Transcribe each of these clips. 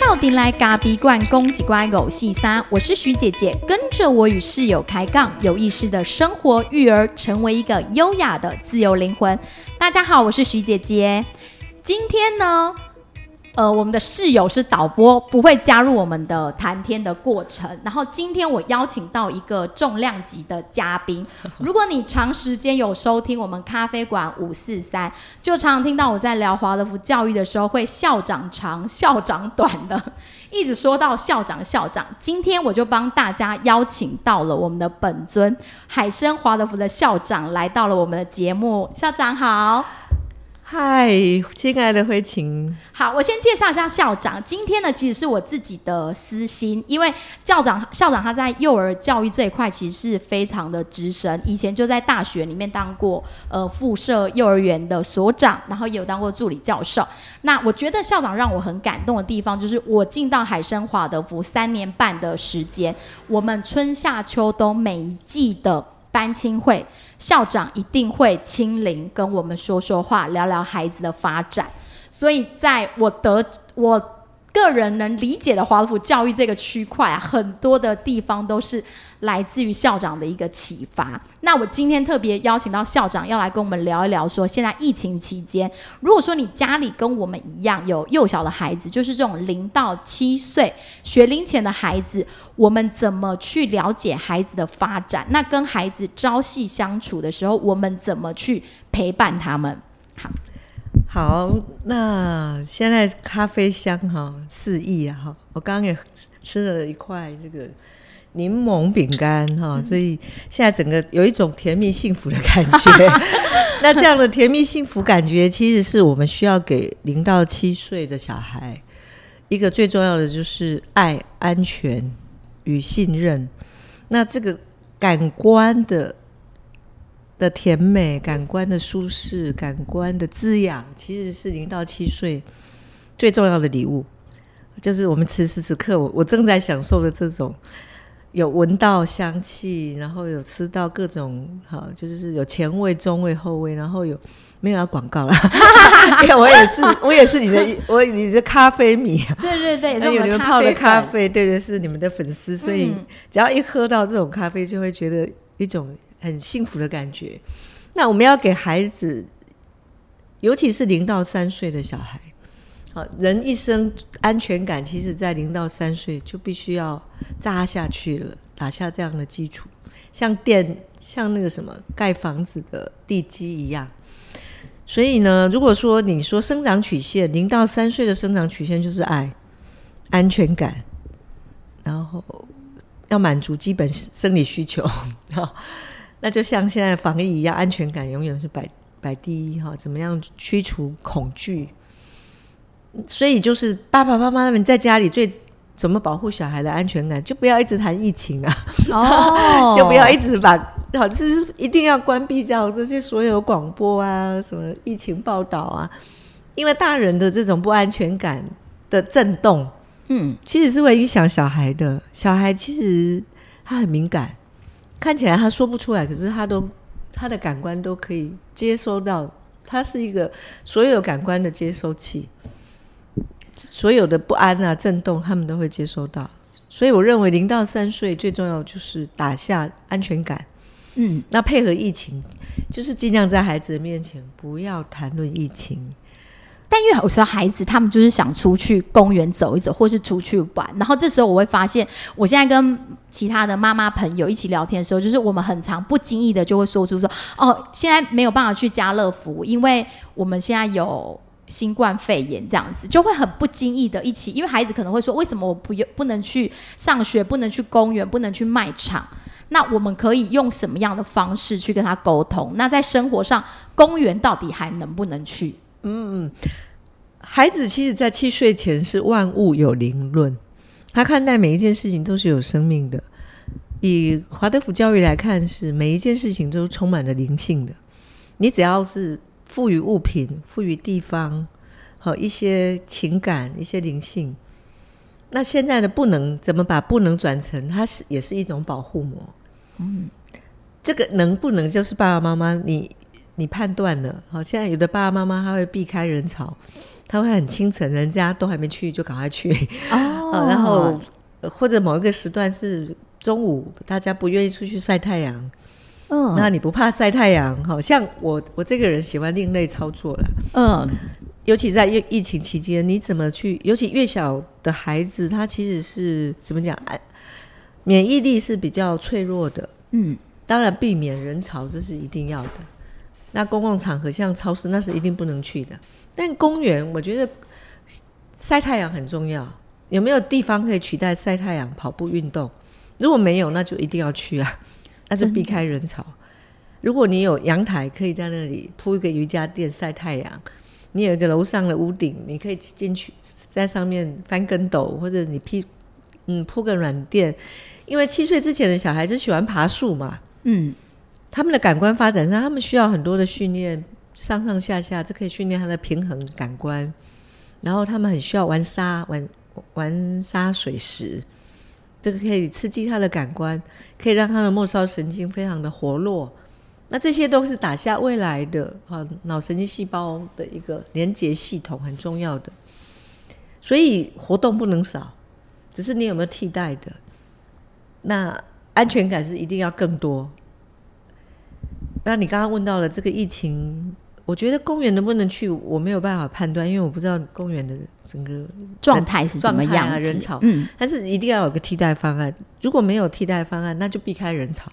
到底来咖比罐公几乖狗细沙，我是徐姐姐，跟着我与室友开杠，有意识的生活育儿，成为一个优雅的自由灵魂。大家好，我是徐姐姐，今天呢？呃，我们的室友是导播，不会加入我们的谈天的过程。然后今天我邀请到一个重量级的嘉宾。如果你长时间有收听我们咖啡馆五四三，就常常听到我在聊华德福教育的时候，会校长长、校长短的，一直说到校长、校长。今天我就帮大家邀请到了我们的本尊海参华德福的校长来到了我们的节目。校长好。嗨，亲爱的慧晴。好，我先介绍一下校长。今天呢，其实是我自己的私心，因为校长校长他在幼儿教育这一块其实是非常的资深，以前就在大学里面当过呃附设幼儿园的所长，然后也有当过助理教授。那我觉得校长让我很感动的地方，就是我进到海参华德福三年半的时间，我们春夏秋冬每一季的。班亲会，校长一定会亲临跟我们说说话，聊聊孩子的发展。所以，在我得我。个人能理解的华德福教育这个区块啊，很多的地方都是来自于校长的一个启发。那我今天特别邀请到校长要来跟我们聊一聊，说现在疫情期间，如果说你家里跟我们一样有幼小的孩子，就是这种零到七岁学龄前的孩子，我们怎么去了解孩子的发展？那跟孩子朝夕相处的时候，我们怎么去陪伴他们？好。那现在咖啡香哈四溢啊哈，我刚刚也吃了一块这个柠檬饼干哈，所以现在整个有一种甜蜜幸福的感觉。那这样的甜蜜幸福感觉，其实是我们需要给零到七岁的小孩一个最重要的，就是爱、安全与信任。那这个感官的。的甜美、感官的舒适、感官的滋养，其实是零到七岁最重要的礼物。就是我们此时此刻，我我正在享受的这种有闻到香气，然后有吃到各种好，就是有前味、中味、后味，然后有没有要广告了？因为我也是，我也是你的，我你的咖啡迷，对对对，也是你们泡的咖啡，对对，是你们的粉丝，所以只要一喝到这种咖啡，就会觉得一种。很幸福的感觉。那我们要给孩子，尤其是零到三岁的小孩，好人一生安全感，其实在零到三岁就必须要扎下去了，打下这样的基础，像电像那个什么盖房子的地基一样。所以呢，如果说你说生长曲线，零到三岁的生长曲线就是爱、安全感，然后要满足基本生理需求 那就像现在防疫一样，安全感永远是摆摆第一哈。怎么样驱除恐惧？所以就是爸爸妈妈他们在家里最怎么保护小孩的安全感，就不要一直谈疫情啊，哦，就不要一直把好，就是一定要关闭掉这些所有广播啊，什么疫情报道啊，因为大人的这种不安全感的震动，嗯，其实是会影响小孩的。小孩其实他很敏感。看起来他说不出来，可是他都他的感官都可以接收到，他是一个所有感官的接收器，所有的不安啊、震动，他们都会接收到。所以我认为零到三岁最重要就是打下安全感。嗯，那配合疫情，就是尽量在孩子的面前不要谈论疫情。但因为有时候孩子他们就是想出去公园走一走，或是出去玩，然后这时候我会发现，我现在跟其他的妈妈朋友一起聊天的时候，就是我们很常不经意的就会说出说，哦，现在没有办法去家乐福，因为我们现在有新冠肺炎这样子，就会很不经意的一起，因为孩子可能会说，为什么我不不能去上学，不能去公园，不能去卖场？那我们可以用什么样的方式去跟他沟通？那在生活上，公园到底还能不能去？嗯，孩子其实，在七岁前是万物有灵论，他看待每一件事情都是有生命的。以华德福教育来看，是每一件事情都充满了灵性的。你只要是赋予物品、赋予地方和一些情感、一些灵性，那现在的不能怎么把不能转成，它是也是一种保护膜。嗯，这个能不能就是爸爸妈妈你。你判断了，好，现在有的爸爸妈妈他会避开人潮，他会很清晨，人家都还没去就赶快去，哦 然后呃或者某一个时段是中午，大家不愿意出去晒太阳，嗯那你不怕晒太阳？好像我我这个人喜欢另类操作了。嗯尤其在疫疫情期间，你怎么去？尤其越小的孩子，他其实是怎么讲？哎，免疫力是比较脆弱的。嗯当然，避免人潮这是一定要的。那公共场合像超市，那是一定不能去的。但公园，我觉得晒太阳很重要。有没有地方可以取代晒太阳跑步运动？如果没有，那就一定要去啊，那就避开人潮。如果你有阳台，可以在那里铺一个瑜伽垫晒太阳。你有一个楼上的屋顶，你可以进去在上面翻跟斗，或者你披嗯铺个软垫。因为七岁之前的小孩子喜欢爬树嘛，嗯他们的感官发展上，他们需要很多的训练，上上下下，这可以训练他的平衡感官。然后他们很需要玩沙、玩玩沙水石，这个可以刺激他的感官，可以让他的末梢神经非常的活络。那这些都是打下未来的啊脑神经细胞的一个连接系统，很重要的。所以活动不能少，只是你有没有替代的？那安全感是一定要更多。那你刚刚问到了这个疫情，我觉得公园能不能去，我没有办法判断，因为我不知道公园的整个状态是怎么样啊？人潮嗯但是一定要有个替代方案。如果没有替代方案，那就避开人潮。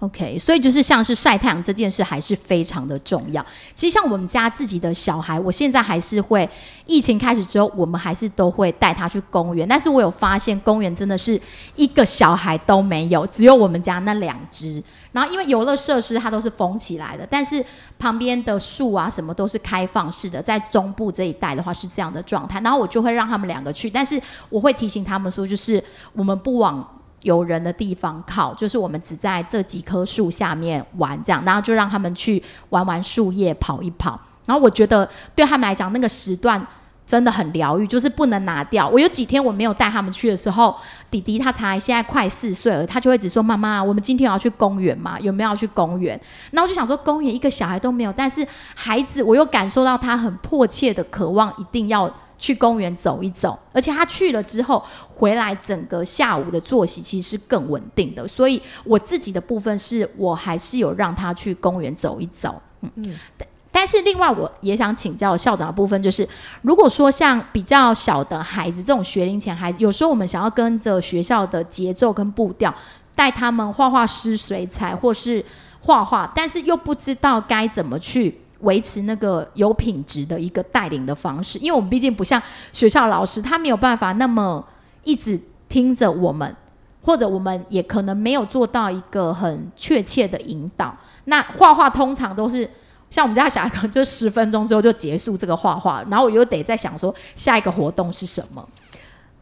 OK，所以就是像是晒太阳这件事还是非常的重要。其实像我们家自己的小孩，我现在还是会疫情开始之后，我们还是都会带他去公园。但是我有发现，公园真的是一个小孩都没有，只有我们家那两只。然后因为游乐设施它都是封起来的，但是旁边的树啊什么都是开放式的，在中部这一带的话是这样的状态。然后我就会让他们两个去，但是我会提醒他们说，就是我们不往有人的地方靠，就是我们只在这几棵树下面玩这样，然后就让他们去玩玩树叶，跑一跑。然后我觉得对他们来讲，那个时段真的很疗愈，就是不能拿掉。我有几天我没有带他们去的时候，弟弟他才现在快四岁了，他就会只说：“妈妈，我们今天要去公园吗？有没有要去公园？”然后我就想说，公园一个小孩都没有，但是孩子我又感受到他很迫切的渴望，一定要。去公园走一走，而且他去了之后回来，整个下午的作息其实是更稳定的。所以我自己的部分是我还是有让他去公园走一走，嗯嗯。但但是另外我也想请教校长的部分，就是如果说像比较小的孩子，这种学龄前孩子，有时候我们想要跟着学校的节奏跟步调，带他们画画、湿水彩或是画画，但是又不知道该怎么去。维持那个有品质的一个带领的方式，因为我们毕竟不像学校老师，他没有办法那么一直听着我们，或者我们也可能没有做到一个很确切的引导。那画画通常都是像我们家小孩，可能就十分钟之后就结束这个画画，然后我又得在想说下一个活动是什么。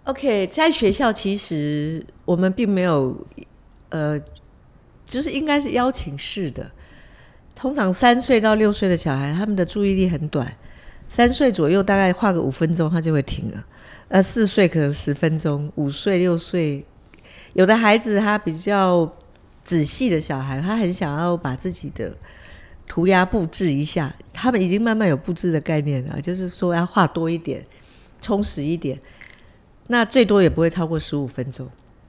OK，在学校其实我们并没有，呃，就是应该是邀请式的。通常三岁到六岁的小孩，他们的注意力很短，三岁左右大概画个五分钟，他就会停了。呃，四岁可能十分钟，五岁、六岁，有的孩子他比较仔细的小孩，他很想要把自己的涂鸦布置一下，他们已经慢慢有布置的概念了，就是说要画多一点，充实一点。那最多也不会超过十五分钟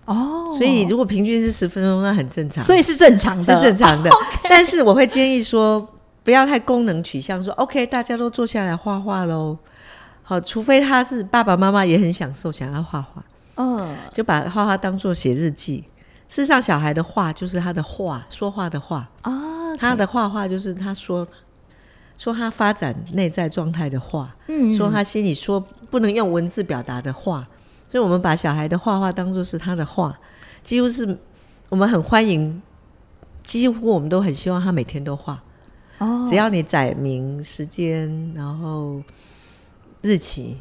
哦，所以如果平均是十分钟，那很正常，所以是正常的。是，正常的。但是我会建议说，不要太功能取向，说 OK，大家都坐下来画画喽。好，除非他是爸爸妈妈也很享受，想要画画，嗯，就把画画当做写日记。事实上，小孩的画就是他的画，说话的话。啊，他的画画就是他说说他发展内在状态的话，嗯。说他心里说不能用文字表达的话。所以，我们把小孩的画画当做是他的画，几乎是我们很欢迎，几乎我们都很希望他每天都画。哦，只要你载明时间，然后日期，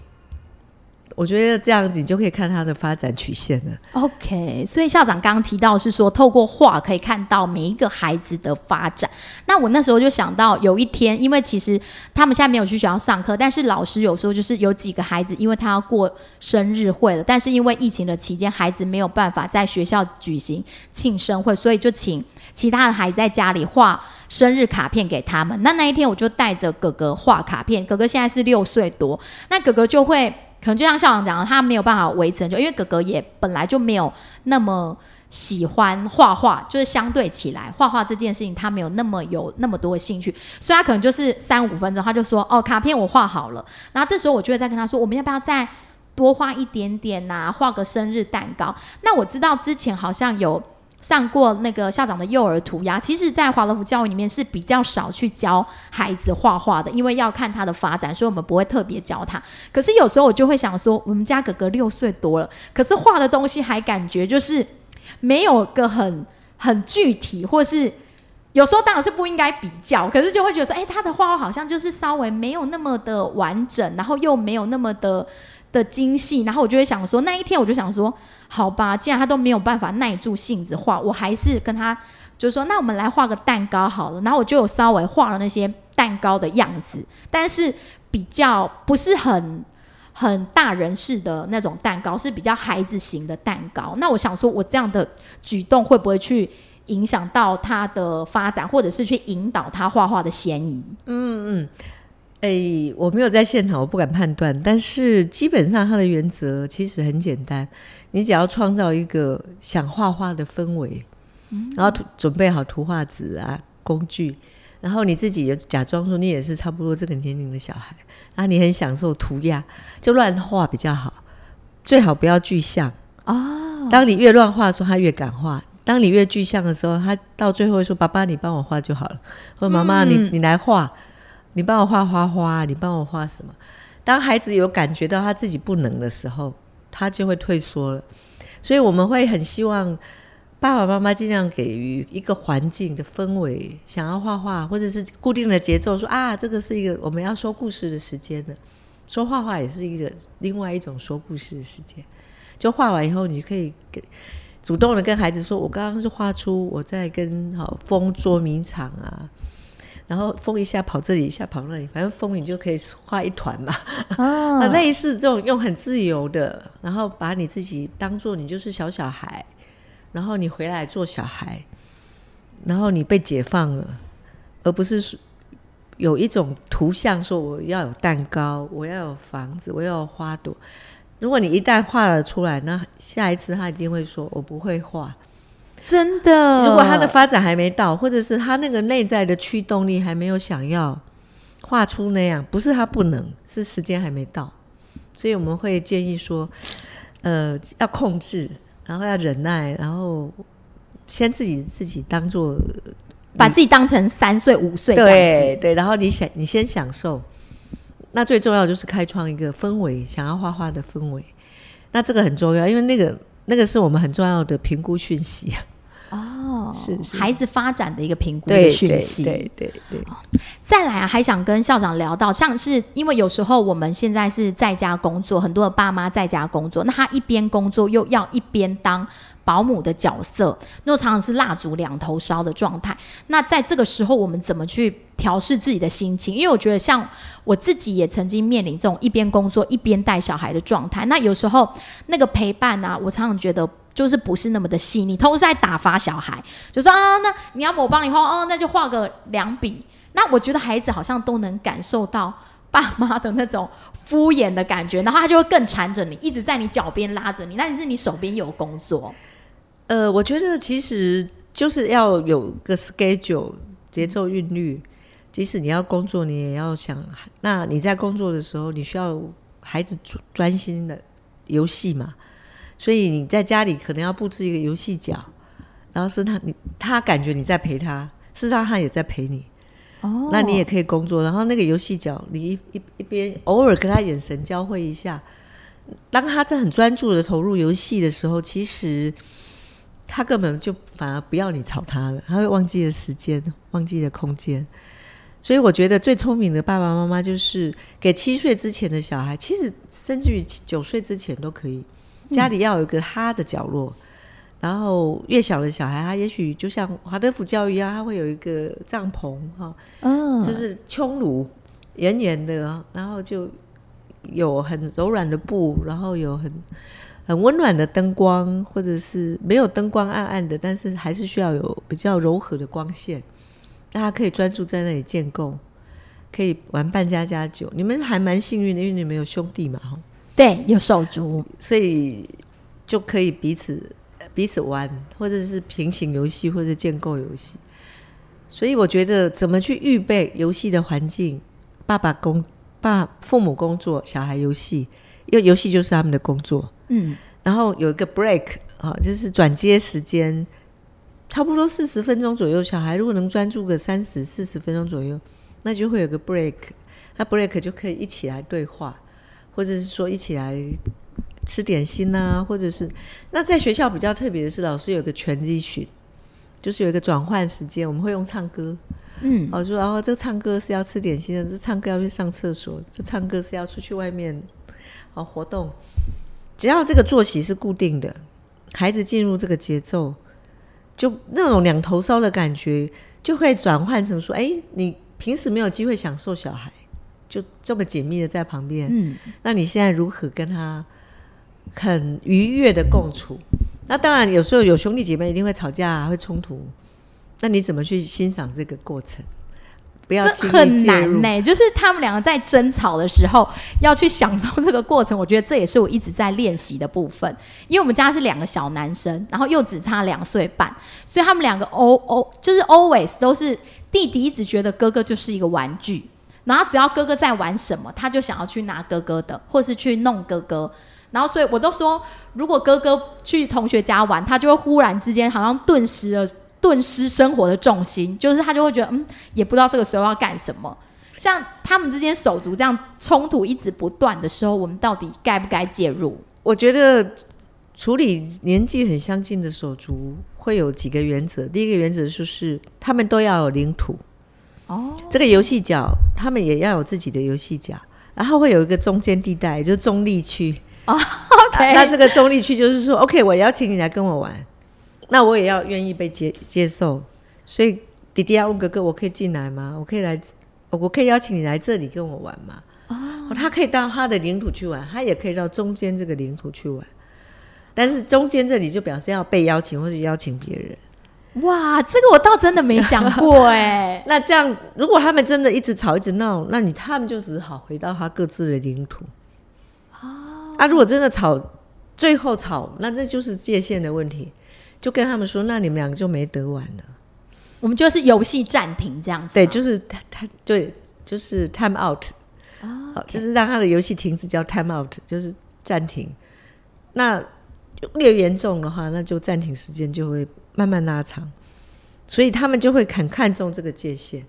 我觉得这样子你就可以看他的发展曲线了。OK，所以校长刚刚提到是说，透过画可以看到每一个孩子的发展。那我那时候就想到，有一天，因为其实他们现在没有去学校上课，但是老师有时候，就是有几个孩子，因为他要过生日会了，但是因为疫情的期间，孩子没有办法在学校举行庆生会，所以就请其他的孩子在家里画生日卡片给他们。那那一天，我就带着哥哥画卡片，哥哥现在是六岁多，那哥哥就会。可能就像校长讲的，他没有办法维持很久，因为哥哥也本来就没有那么喜欢画画，就是相对起来，画画这件事情他没有那么有那么多的兴趣，所以他可能就是三五分钟他就说：“哦，卡片我画好了。”然后这时候我就会再跟他说：“我们要不要再多画一点点呐、画个生日蛋糕？”那我知道之前好像有。上过那个校长的幼儿涂鸦，其实，在华乐福教育里面是比较少去教孩子画画的，因为要看他的发展，所以我们不会特别教他。可是有时候我就会想说，我们家哥哥六岁多了，可是画的东西还感觉就是没有个很很具体，或是有时候当然是不应该比较，可是就会觉得说，哎、他的画画好像就是稍微没有那么的完整，然后又没有那么的的精细，然后我就会想说，那一天我就想说，好吧，既然他都没有办法耐住性子画，我还是跟他就说，那我们来画个蛋糕好了。然后我就有稍微画了那些蛋糕的样子，但是比较不是很很大人式的那种蛋糕，是比较孩子型的蛋糕。那我想说，我这样的举动会不会去影响到他的发展，或者是去引导他画画的嫌疑？嗯嗯哎、我没有在现场，我不敢判断。但是基本上它的原则其实很简单，你只要创造一个想画画的氛围，然后准备好图画纸啊工具，然后你自己也假装说你也是差不多这个年龄的小孩，然后你很享受涂鸦，就乱画比较好，最好不要具象哦。当你越乱画的时候，他越敢画。当你越具象的时候，他到最后会说：“爸爸，你帮我画就好了。”或者“妈妈，你你来画，你帮我画花花，你帮我画什么？”当孩子有感觉到他自己不能的时候，他就会退缩了。所以我们会很希望爸爸妈妈尽量给予一个环境的氛围，想要画画或者是固定的节奏，说啊，这个是一个我们要说故事的时间了。说画画也是一个另外一种说故事的时间。就画完以后，你可以给主动的跟孩子说：“我刚刚是画出我在跟好风捉迷藏啊，然后风一下跑这里，一下跑那里，反正风你就可以画一团嘛。啊那 类似这种用很自由的，然后把你自己当做你就是小小孩，然后你回来做小孩，然后你被解放了，而不是说有一种图像说我要有蛋糕，我要有房子，我要有花朵。如果你一旦画了出来，那下一次他一定会说我不会画。真的，如果他的发展还没到，或者是他那个内在的驱动力还没有想要画出那样，不是他不能，是时间还没到。所以我们会建议说，呃，要控制，然后要忍耐，然后先自己自己当做把自己当成三岁五岁对对，然后你想你先享受，那最重要就是开创一个氛围，想要画画的氛围，那这个很重要，因为那个那个是我们很重要的评估讯息，哦，是是孩子发展的一个评估的对对讯息。对对对，再来啊，还想跟校长聊到，像是因为有时候我们现在是在家工作，很多的爸妈在家工作，那他一边工作又要一边当保姆的角色，那常常是蜡烛两头烧的状态。那在这个时候，我们怎么去调试自己的心情？因为我觉得，像我自己也曾经面临这种一边工作一边带小孩的状态。那有时候那个陪伴啊，我常常觉得。就是不是那么的细腻，同时在打发小孩，就说啊，那你要我帮你画，哦，那就画个两笔，那我觉得孩子好像都能感受到爸妈的那种敷衍的感觉，然后他就会更缠着你，一直在你脚边拉着你。但是你手边有工作，呃，我觉得其实就是要有个 schedule 节奏韵律。即使你要工作，你也要想，那你在工作的时候，你需要孩子专心的游戏嘛？所以你在家里可能要布置一个游戏角，然后是他你他感觉你在陪他，事实上他也在陪你。哦那你也可以工作，然后那个游戏角，你一一一边偶尔跟他眼神交汇一下，当他在很专注的投入游戏的时候，其实他根本就反而不要你吵他了，他会忘记了时间，忘记了空间。所以我觉得最聪明的爸爸妈妈就是给七岁之前的小孩，其实甚至于九岁之前都可以，家里要有一个他的角落。然后越小的小孩，他也许就像华德福教育一样，他会有一个帐篷哈，嗯，就是穹庐，圆圆的，然后就有很柔软的布，然后有很很温暖的灯光，或者是没有灯光暗暗的，但是还是需要有比较柔和的光线，大家可以专注在那里建构，可以玩扮家家酒。你们还蛮幸运的，因为你们有兄弟嘛，哈，对，有手足，所以就可以彼此。彼此玩，或者是平行游戏，或者建构游戏。所以我觉得，怎么去预备游戏的环境？爸爸工，爸父母工作，小孩游戏，因为游戏就是他们的工作。嗯，然后有一个 break 啊，就是转接时间，差不多四十分钟左右。小孩如果能专注个三十四十分钟左右，那就会有个 break。那 break 就可以一起来对话，或者是说一起来。吃点心呐，或者是那在学校比较特别的是，老师有个全集群，就是有一个转换时间，我们会用唱歌，嗯，我说然后这唱歌是要吃点心的，这唱歌要去上厕所，这唱歌是要出去外面哦活动，只要这个作息是固定的，孩子进入这个节奏，就那种两头烧的感觉就会转换成说，哎，你平时没有机会享受小孩，就这么紧密的在旁边，嗯，那你现在如何跟他？很愉悦的共处，那当然有时候有兄弟姐妹一定会吵架、啊会冲突，那你怎么去欣赏这个过程？不要轻易介入。呢，就是他们两个在争吵的时候要去享受这个过程。我觉得这也是我一直在练习的部分。因为我们家是两个小男生，然后又只差两岁半，所以他们两个 O O 就是 always 都是弟弟一直觉得哥哥就是一个玩具，然后只要哥哥在玩什么，他就想要去拿哥哥的，或是去弄哥哥。然后，所以我都说，如果哥哥去同学家玩，他就会忽然之间好像顿时了，顿失生活的重心，就是他就会觉得，嗯，也不知道这个时候要干什么。像他们之间手足这样冲突一直不断的时候，我们到底该不该介入？我觉得处理年纪很相近的手足会有几个原则。第一个原则就是，他们都要有领土。哦，这个游戏角，他们也要有自己的游戏角，然后会有一个中间地带，就是中立区。哦，OK，那这个中立区就是说，OK，我邀请你来跟我玩，那我也要愿意被接接受。所以弟弟要问哥哥，我可以进来吗？我可以来，我可以邀请你来这里跟我玩吗？哦，他可以到他的领土去玩，他也可以到中间这个领土去玩。但是中间这里就表示要被邀请或者邀请别人。哇，这个我倒真的没想过哎。那这样，如果他们真的一直吵一直闹，那你他们就只好回到他各自的领土。啊，如果真的吵，最后吵，那这就是界限的问题，就跟他们说，那你们两个就没得玩了，我们就是游戏暂停这样子。对，就是他他对，就是 time out，啊，就是让他的游戏停止，叫 time out，就是暂停。那越严重的话，那就暂停时间就会慢慢拉长，所以他们就会很看重这个界限，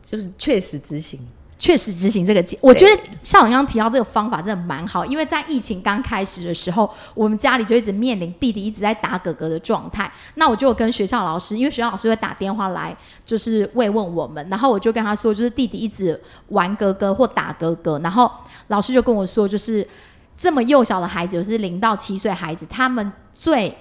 就是确实执行。确实执行这个，我觉得校长刚刚提到这个方法真的蛮好，因为在疫情刚开始的时候，我们家里就一直面临弟弟一直在打哥哥的状态。那我就跟学校老师，因为学校老师会打电话来，就是慰问我们，然后我就跟他说，就是弟弟一直玩哥哥或打哥哥，然后老师就跟我说，就是这么幼小的孩子，就是零到七岁孩子，他们最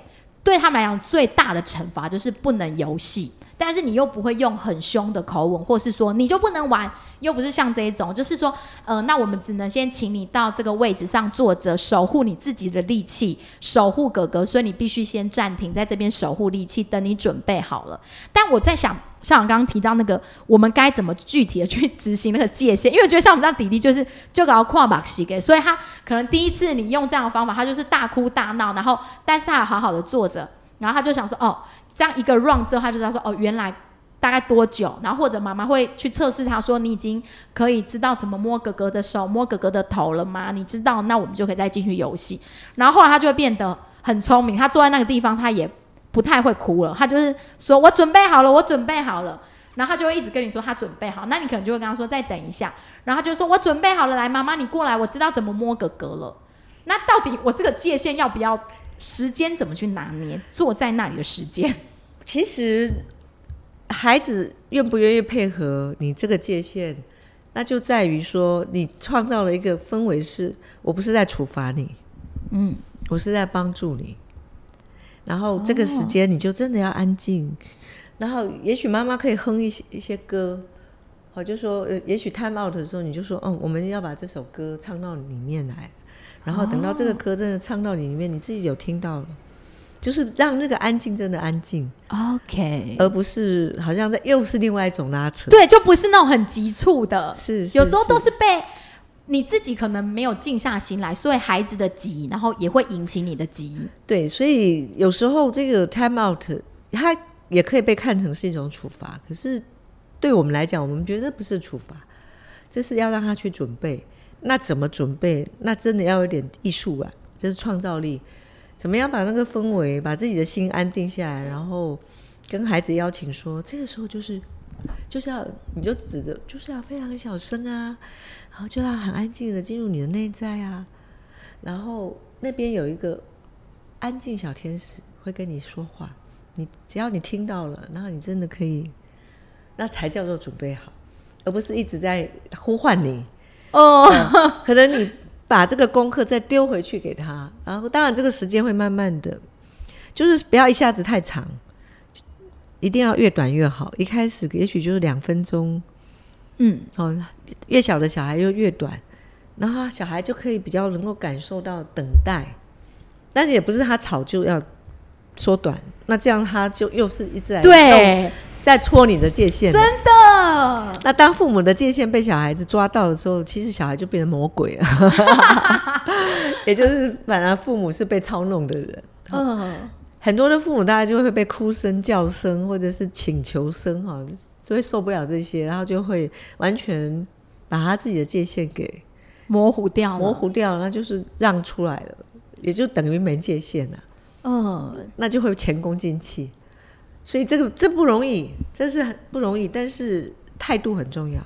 对他们来讲最大的惩罚就是不能游戏。但是你又不会用很凶的口吻，或是说你就不能玩，又不是像这一种，就是说，呃，那我们只能先请你到这个位置上坐着，守护你自己的力气，守护哥哥，所以你必须先暂停在这边守护力气，等你准备好了。但我在想，像我刚刚提到那个，我们该怎么具体的去执行那个界限？因为我觉得像我们这样弟弟就是就搞跨把戏给，所以他可能第一次你用这样的方法，他就是大哭大闹，然后但是他好好的坐着。然后他就想说，哦，这样一个 run 之后，他就知道说，哦，原来大概多久？然后或者妈妈会去测试他，说你已经可以知道怎么摸哥哥的手、摸哥哥的头了吗？你知道，那我们就可以再进去游戏。然后后来他就会变得很聪明，他坐在那个地方，他也不太会哭了。他就是说我准备好了，我准备好了。然后他就会一直跟你说他准备好，那你可能就会跟他说再等一下。然后他就说我准备好了，来，妈妈你过来，我知道怎么摸哥哥了。那到底我这个界限要不要？时间怎么去拿捏？坐在那里的时间，其实孩子愿不愿意配合你这个界限，那就在于说你创造了一个氛围，是我不是在处罚你，嗯，我是在帮助你。然后这个时间你就真的要安静，然后也许妈妈可以哼一些一些歌，好，就说呃，也许 time out 的时候你就说，嗯，我们要把这首歌唱到里面来，然后等到这个歌真的唱到你里面，你自己有听到了。就是让那个安静真的安静，OK，而不是好像在又是另外一种拉扯。对，就不是那种很急促的，是有时候都是被你自己可能没有静下心来，所以孩子的急，然后也会引起你的急。对，所以有时候这个 time out 它也可以被看成是一种处罚，可是对我们来讲，我们觉得不是处罚，这是要让他去准备。那怎么准备？那真的要有点艺术啊，就是创造力。怎么样把那个氛围，把自己的心安定下来，然后跟孩子邀请说，这个时候就是就是要你就指着就是要非常小声啊，然后就要很安静的进入你的内在啊，然后那边有一个安静小天使会跟你说话，你只要你听到了，然后你真的可以，那才叫做准备好，而不是一直在呼唤你哦，可能你。把这个功课再丢回去给他，然后当然这个时间会慢慢的，就是不要一下子太长，一定要越短越好。一开始也许就是两分钟，嗯，哦，越小的小孩又越短，然后小孩就可以比较能够感受到等待，但是也不是他吵就要。缩短，那这样他就又是一直在对在戳你的界限，真的。那当父母的界限被小孩子抓到的时候，其实小孩就变成魔鬼了，也就是反而父母是被操弄的人。嗯，很多的父母大家就会被哭声、叫声或者是请求声哈，就会受不了这些，然后就会完全把他自己的界限给模糊掉，模糊掉，那就是让出来了，也就等于没界限了。嗯，那就会前功尽弃，所以这个这不容易，这是很不容易。但是态度很重要，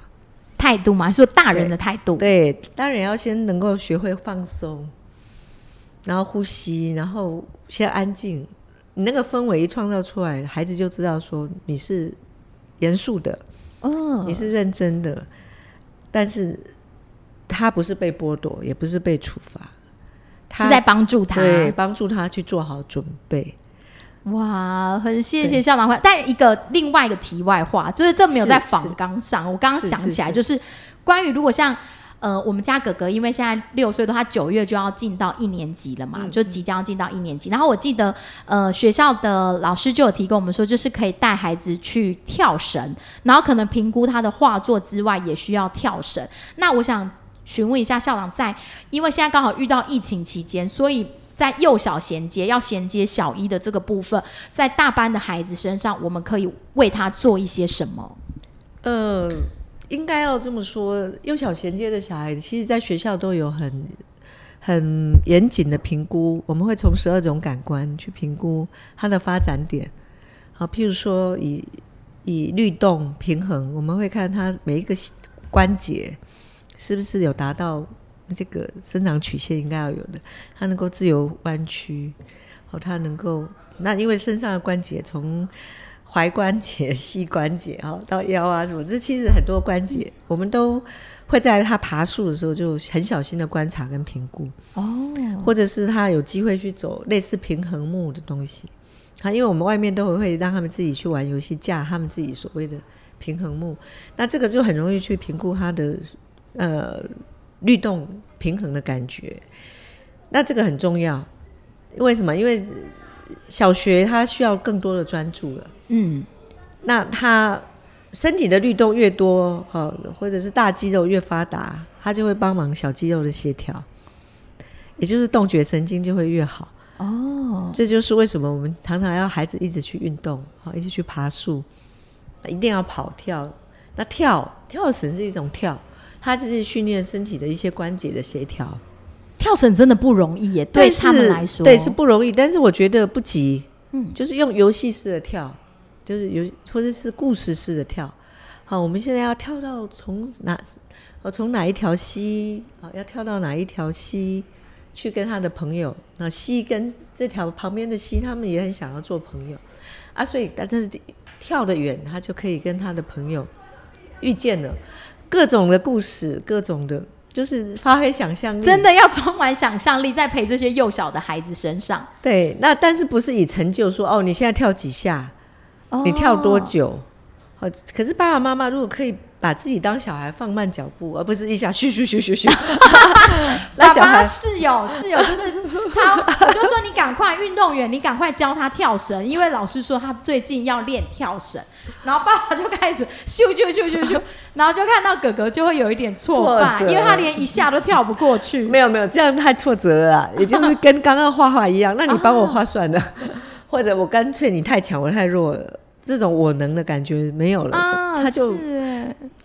态度嘛，说大人的态度，对，大人要先能够学会放松，然后呼吸，然后先安静。你那个氛围一创造出来，孩子就知道说你是严肃的，哦，你是认真的，但是他不是被剥夺，也不是被处罚。是在帮助他，对，帮助他去做好准备。哇，很谢谢校长会。但一个另外一个题外话，就是这没有在访纲上。我刚刚想起来，就是关于如果像呃，我们家哥哥，因为现在六岁多，他九月就要进到一年级了嘛，就即将要进到一年级。然后我记得呃，学校的老师就有提供我们说，就是可以带孩子去跳绳，然后可能评估他的画作之外，也需要跳绳。那我想。询问一下校长，在因为现在刚好遇到疫情期间，所以在幼小衔接要衔接小一的这个部分，在大班的孩子身上，我们可以为他做一些什么？呃，应该要这么说，幼小衔接的小孩子，其实在学校都有很很严谨的评估，我们会从十二种感官去评估他的发展点。好，譬如说以以律动平衡，我们会看他每一个关节。是不是有达到这个生长曲线应该要有的？它能够自由弯曲，哦，它能够那因为身上的关节从踝关节、膝关节哈到腰啊什么，这其实很多关节，我们都会在他爬树的时候就很小心的观察跟评估哦，或者是他有机会去走类似平衡木的东西，啊，因为我们外面都会让他们自己去玩游戏架他们自己所谓的平衡木，那这个就很容易去评估它的。呃，律动平衡的感觉，那这个很重要。为什么？因为小学他需要更多的专注了。嗯，那他身体的律动越多，哈，或者是大肌肉越发达，他就会帮忙小肌肉的协调，也就是动觉神经就会越好。哦，这就是为什么我们常常要孩子一直去运动，好，一直去爬树，一定要跑跳。那跳跳绳是一种跳。他就是训练身体的一些关节的协调，跳绳真的不容易耶，对他们来说，对是不容易。但是我觉得不急，嗯，就是用游戏式的跳，就是游或者是故事式的跳。好，我们现在要跳到从哪，我从哪一条溪啊，要跳到哪一条溪去跟他的朋友。那溪跟这条旁边的溪，他们也很想要做朋友啊，所以但是跳得远，他就可以跟他的朋友遇见了各种的故事，各种的，就是发挥想象力。真的要充满想象力，在陪这些幼小的孩子身上。对，那但是不是以成就说哦，你现在跳几下，你跳多久？哦，可是爸爸妈妈如果可以把自己当小孩放慢脚步，而不是一下咻咻咻咻咻。爸爸室友室友就是他，我 就说你赶快运动员，你赶快教他跳绳，因为老师说他最近要练跳绳。然后爸爸就开始咻咻咻咻咻，然后就看到哥哥就会有一点挫败，因为他连一下都跳不过去。没有没有，这样太挫折了，也就是跟刚刚画画一样。那你帮我画算了，或者我干脆你太强，我太弱了，这种我能的感觉没有了，他就。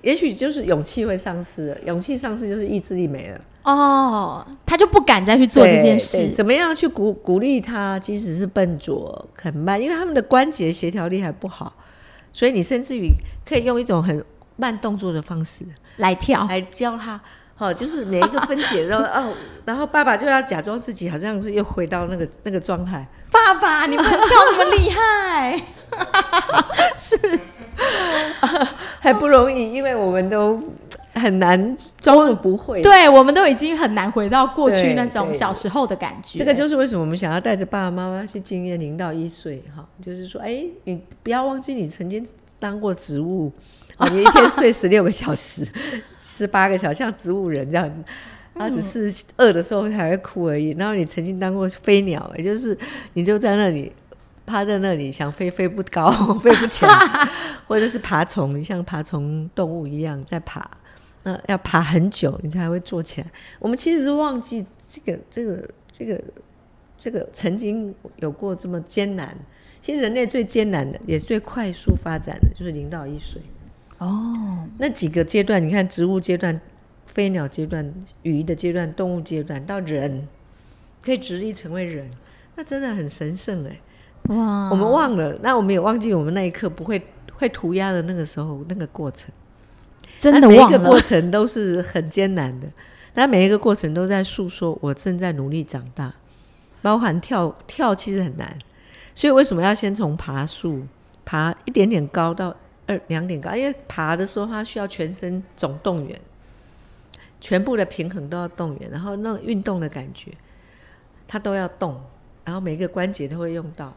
也许就是勇气会丧失，勇气丧失就是意志力没了。哦，他就不敢再去做这件事。怎么样去鼓鼓励他？即使是笨拙、很慢，因为他们的关节协调力还不好，所以你甚至于可以用一种很慢动作的方式来跳，来教他。好，就是哪一个分解，然后 哦，然后爸爸就要假装自己好像是又回到那个那个状态。爸爸，你们跳那么厉害，是。还不容易，因为我们都很难装不会。对，我们都已经很难回到过去那种小时候的感觉。这个就是为什么我们想要带着爸爸妈妈去经验零到一岁哈，就是说，哎，你不要忘记你曾经当过植物，啊，你一天睡十六个小时、十八个小时，像植物人这样，他只是饿的时候才会哭而已。然后你曾经当过飞鸟，也就是你就在那里。趴在那里想飞飞不高，飞不起来，或者是爬虫，你像爬虫动物一样在爬，那要爬很久你才会坐起来。我们其实是忘记这个这个这个这个曾经有过这么艰难。其实人类最艰难的，也最快速发展的，就是零到一岁。哦，那几个阶段，你看植物阶段、飞鸟阶段、鱼的阶段、动物阶段，到人可以直立成为人，那真的很神圣哎。哇！我们忘了，那我们也忘记我们那一刻不会会涂鸦的那个时候那个过程，真的忘了。每一个过程都是很艰难的，但每一个过程都在诉说我正在努力长大，包含跳跳其实很难，所以为什么要先从爬树爬一点点高到二两点高？因为爬的时候它需要全身总动员，全部的平衡都要动员，然后那种运动的感觉，它都要动，然后每一个关节都会用到。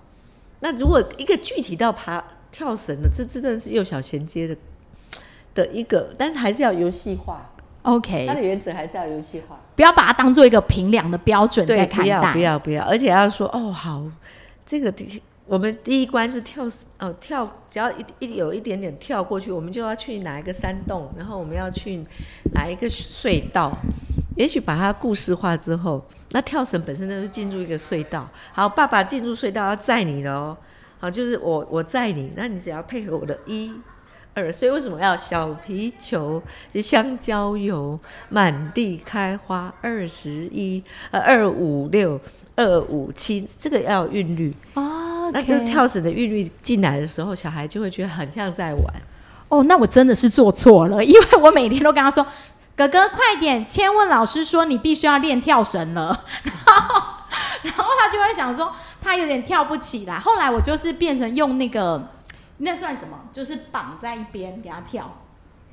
那如果一个具体到爬跳绳的，这这真的是幼小衔接的的一个，但是还是要游戏化。OK，它的原则还是要游戏化，不要把它当做一个平量的标准在看待。不要不要，而且要说哦好，这个第我们第一关是跳哦跳，只要一一有一点点跳过去，我们就要去哪一个山洞，然后我们要去哪一个隧道。也许把它故事化之后，那跳绳本身就是进入一个隧道。好，爸爸进入隧道要载你了哦。好，就是我我载你，那你只要配合我的一二。所以为什么要小皮球、香蕉油、满地开花二十一呃二五六二五七，这个要韵律哦。那这跳绳的韵律进来的时候，小孩就会觉得很像在玩。哦，那我真的是做错了，因为我每天都跟他说。哥哥，快点！千问老师说你必须要练跳绳了，然后，然后他就会想说他有点跳不起来。后来我就是变成用那个，那算什么？就是绑在一边给他跳。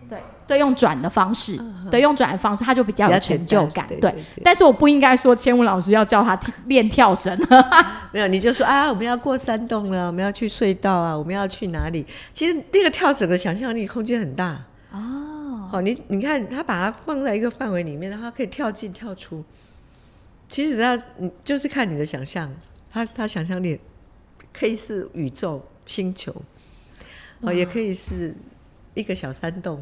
对对，用转的方式，对，用转的方式，他就比较有成就感。对，但是我不应该说千武老师要教他练跳绳。没有，你就说啊，我们要过山洞了，我们要去隧道啊，我们要去哪里？其实那个跳绳的想象力空间很大哦。好，你你看，他把它放在一个范围里面，它可以跳进跳出。其实他，你就是看你的想象，他他想象力可以是宇宙星球，哦，也可以是一个小山洞。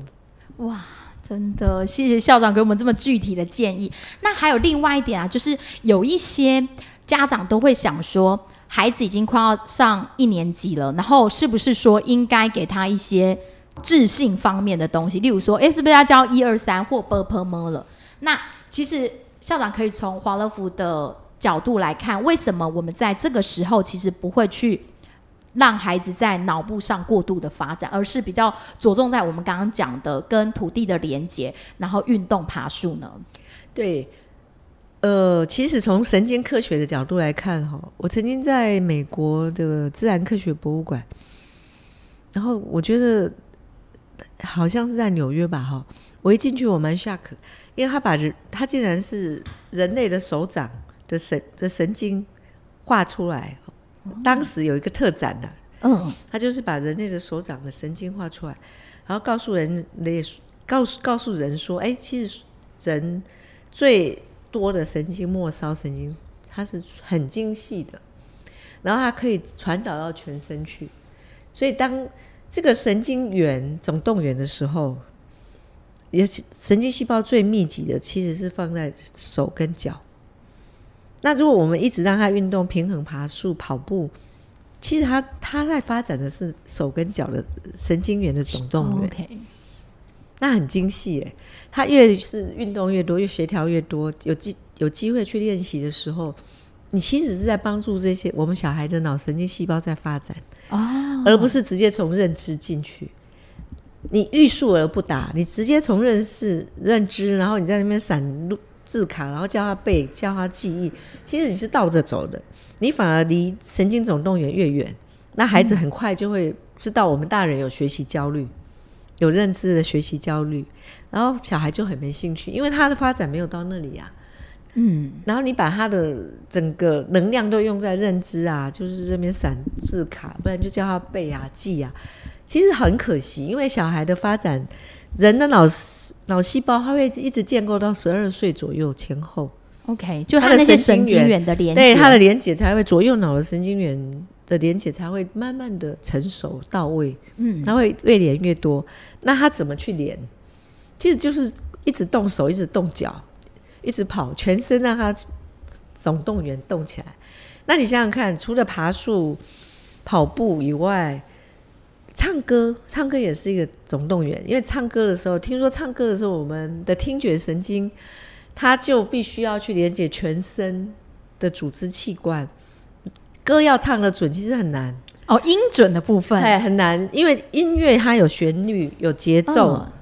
哇，真的，谢谢校长给我们这么具体的建议。那还有另外一点啊，就是有一些家长都会想说，孩子已经快要上一年级了，然后是不是说应该给他一些。智性方面的东西，例如说，哎，是不是要教一二三或 b p m 了？那其实校长可以从华乐福的角度来看，为什么我们在这个时候其实不会去让孩子在脑部上过度的发展，而是比较着重在我们刚刚讲的跟土地的连接，然后运动爬树呢？对，呃，其实从神经科学的角度来看，哈，我曾经在美国的自然科学博物馆。然后我觉得好像是在纽约吧，哈，我一进去我蛮 shock，因为他把人他竟然是人类的手掌的神的神经画出来，当时有一个特展的、嗯，他就是把人类的手掌的神经画出来，然后告诉人类告诉告诉人说，哎，其实人最多的神经末梢神经它是很精细的，然后它可以传导到全身去，所以当这个神经元总动员的时候，也是神经细胞最密集的其实是放在手跟脚。那如果我们一直让他运动、平衡、爬树、跑步，其实他他在发展的是手跟脚的神经元的总动员那很精细诶。他越是运动越多，越协调越多，有机有机会去练习的时候，你其实是在帮助这些我们小孩的脑神经细胞在发展。哦，而不是直接从认知进去。你欲速而不达，你直接从认识、认知，然后你在那边闪路字卡，然后叫他背、叫他记忆，其实你是倒着走的，你反而离神经总动员越远。那孩子很快就会知道我们大人有学习焦虑，有认知的学习焦虑，然后小孩就很没兴趣，因为他的发展没有到那里啊。嗯，然后你把他的整个能量都用在认知啊，就是这边散字卡，不然就叫他背啊、记啊。其实很可惜，因为小孩的发展，人的脑脑细胞它会一直建构到十二岁左右前后，OK，就它的那些神经元神经元的连接，对它的连接才会左右脑的神经元的连接才会慢慢的成熟到位，嗯，它会越连越多。那它怎么去连？其实就是一直动手，一直动脚，一直跑，全身让它总动员动起来。那你想想看，除了爬树、跑步以外，唱歌，唱歌也是一个总动员。因为唱歌的时候，听说唱歌的时候，我们的听觉神经它就必须要去连接全身的组织器官。歌要唱的准，其实很难。哦，音准的部分，对，很难，因为音乐它有旋律、有节奏，嗯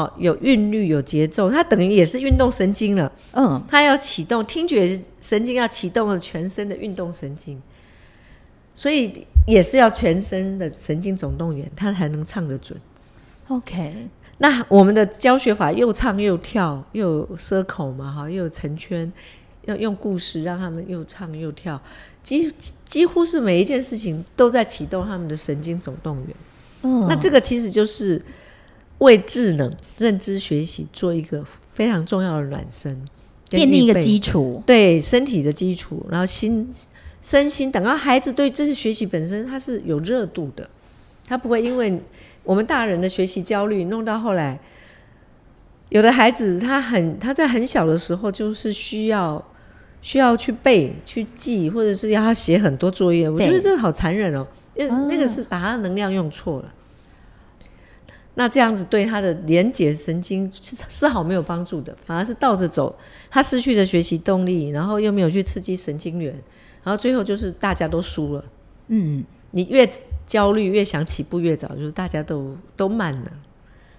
哦，有韵律、有节奏，它等于也是运动神经了。嗯，它要启动听觉神经，要启动了全身的运动神经，所以也是要全身的神经总动员，他才能唱得准。OK，那我们的教学法又唱又跳，又有 circle 嘛，哈，又有成圈，要用故事让他们又唱又跳，几几乎是每一件事情都在启动他们的神经总动员。嗯，那这个其实就是为智能认知学习做一个非常重要的暖身，跟奠定一个基础，对身体的基础，然后心身心，等到孩子对这个学习本身他是有热度的，他不会因为我们大人的学习焦虑弄到后来，有的孩子他很他在很小的时候就是需要需要去背去记，或者是要他写很多作业，我觉得这个好残忍哦，因为那个是把他的能量用错了。那这样子对他的连结神经是丝毫没有帮助的，反而是倒着走，他失去了学习动力，然后又没有去刺激神经元，然后最后就是大家都输了。嗯，你越焦虑，越想起步越早，就是大家都都慢了。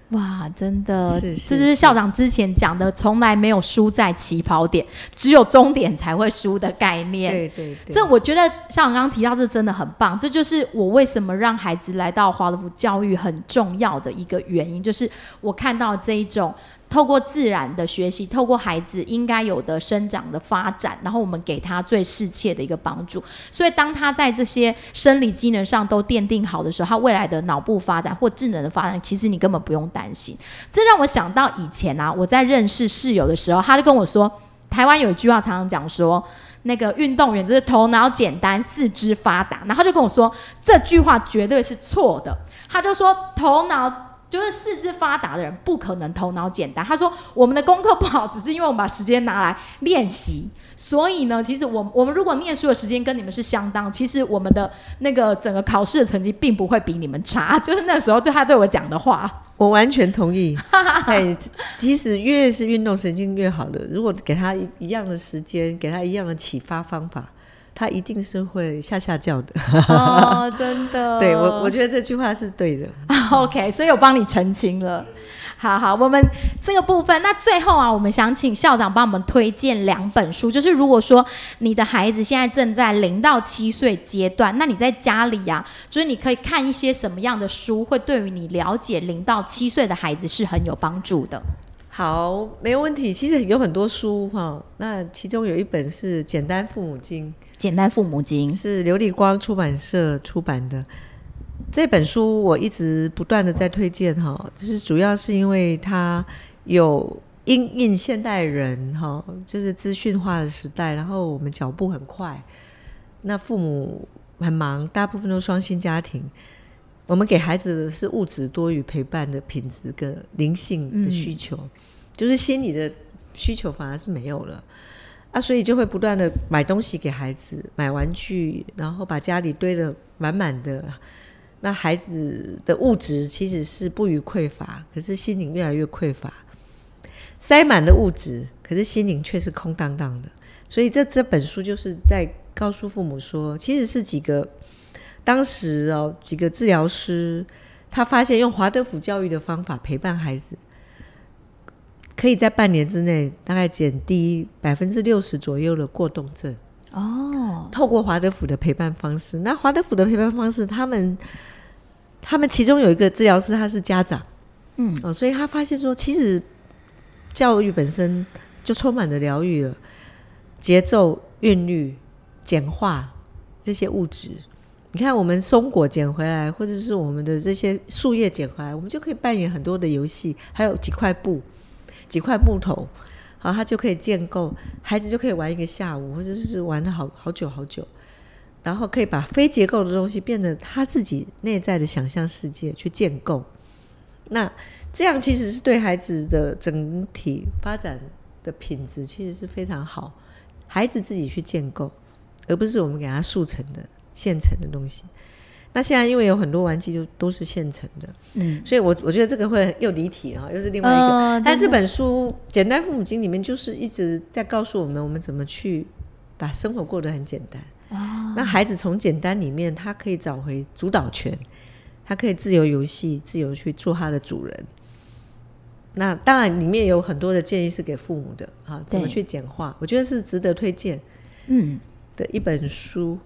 哇，真的，是是这就是校长之前讲的，从来没有输在起跑点，只有终点才会输的概念。对对对，这我觉得校长刚刚提到，这真的很棒。这就是我为什么让孩子来到华德福教育很重要的一个原因，就是我看到这一种透过自然的学习，透过孩子应该有的生长的发展，然后我们给他最适切的一个帮助。所以当他在这些生理机能上都奠定好的时候，他未来的脑部发展或智能的发展，其实你根本不用担心。这让我想到以前啊，我在认识室友的时候，他就跟我说，台湾有一句话常常讲说。那个运动员就是头脑简单，四肢发达。然后他就跟我说，这句话绝对是错的。他就说，头脑就是四肢发达的人不可能头脑简单。他说，我们的功课不好，只是因为我们把时间拿来练习。所以呢，其实我我们如果念书的时间跟你们是相当，其实我们的那个整个考试的成绩并不会比你们差。就是那时候对他对我讲的话。我完全同意。哎，即使越是运动神经越好的，如果给他一一样的时间，给他一样的启发方法，他一定是会下下叫的。哦，真的。对我，我觉得这句话是对的。OK，所以我帮你澄清了。好好，我们这个部分，那最后啊，我们想请校长帮我们推荐两本书。就是如果说你的孩子现在正在零到七岁阶段，那你在家里呀，就是你可以看一些什么样的书，会对于你了解零到七岁的孩子是很有帮助的。好，没有问题。其实有很多书哈，那其中有一本是《简单父母经》，《简单父母经》是琉璃光出版社出版的。这本书我一直不断的在推荐哈，就是主要是因为它有因应现代人哈，就是资讯化的时代，然后我们脚步很快，那父母很忙，大部分都双薪家庭，我们给孩子的是物质多于陪伴的品质跟灵性的需求，就是心理的需求反而是没有了啊，所以就会不断的买东西给孩子，买玩具，然后把家里堆得满满的。那孩子的物质其实是不予匮乏，可是心灵越来越匮乏，塞满了物质，可是心灵却是空荡荡的。所以这这本书就是在告诉父母说，其实是几个当时哦几个治疗师，他发现用华德福教育的方法陪伴孩子，可以在半年之内大概减低百分之六十左右的过动症。哦，透过华德福的陪伴方式，那华德福的陪伴方式，他们。他们其中有一个治疗师，他是家长，嗯，哦，所以他发现说，其实教育本身就充满了疗愈了，节奏、韵律、简化这些物质。你看，我们松果捡回来，或者是我们的这些树叶捡回来，我们就可以扮演很多的游戏，还有几块布、几块木头，好，他就可以建构，孩子就可以玩一个下午，或者是玩了好好久好久。然后可以把非结构的东西变得他自己内在的想象世界去建构，那这样其实是对孩子的整体发展的品质其实是非常好。孩子自己去建构，而不是我们给他速成的现成的东西。那现在因为有很多玩具就都是现成的，嗯，所以我我觉得这个会又离题啊，又是另外一个。但这本书《简单父母经》里面就是一直在告诉我们，我们怎么去把生活过得很简单。那孩子从简单里面，他可以找回主导权，他可以自由游戏，自由去做他的主人。那当然，里面有很多的建议是给父母的啊，怎么去简化？我觉得是值得推荐，嗯，的一本书。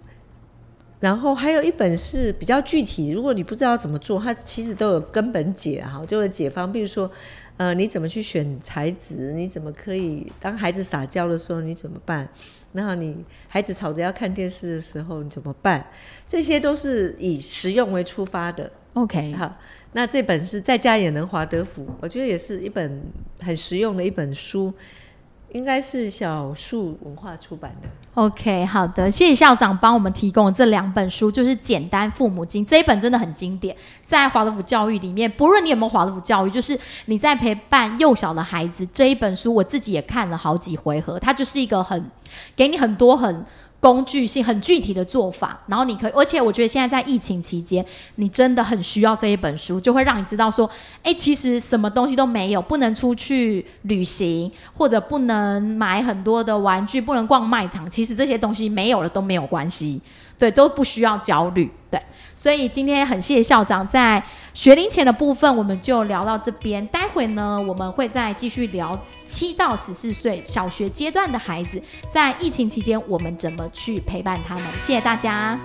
然后还有一本是比较具体，如果你不知道怎么做，它其实都有根本解哈，就是解方。比如说，呃，你怎么去选材质？你怎么可以当孩子撒娇的时候，你怎么办？然后你孩子吵着要看电视的时候，你怎么办？这些都是以实用为出发的。OK，好，那这本是在家也能华德福，我觉得也是一本很实用的一本书。应该是小树文化出版的。OK，好的，谢谢校长帮我们提供这两本书，就是《简单父母经》这一本真的很经典，在华德福教育里面，不论你有没有华德福教育，就是你在陪伴幼小的孩子这一本书，我自己也看了好几回合，它就是一个很给你很多很。工具性很具体的做法，然后你可以，而且我觉得现在在疫情期间，你真的很需要这一本书，就会让你知道说，哎，其实什么东西都没有，不能出去旅行，或者不能买很多的玩具，不能逛卖场，其实这些东西没有了都没有关系，对，都不需要焦虑，对。所以今天很谢谢校长在学龄前的部分，我们就聊到这边。待会呢，我们会再继续聊七到十四岁小学阶段的孩子，在疫情期间我们怎么去陪伴他们。谢谢大家。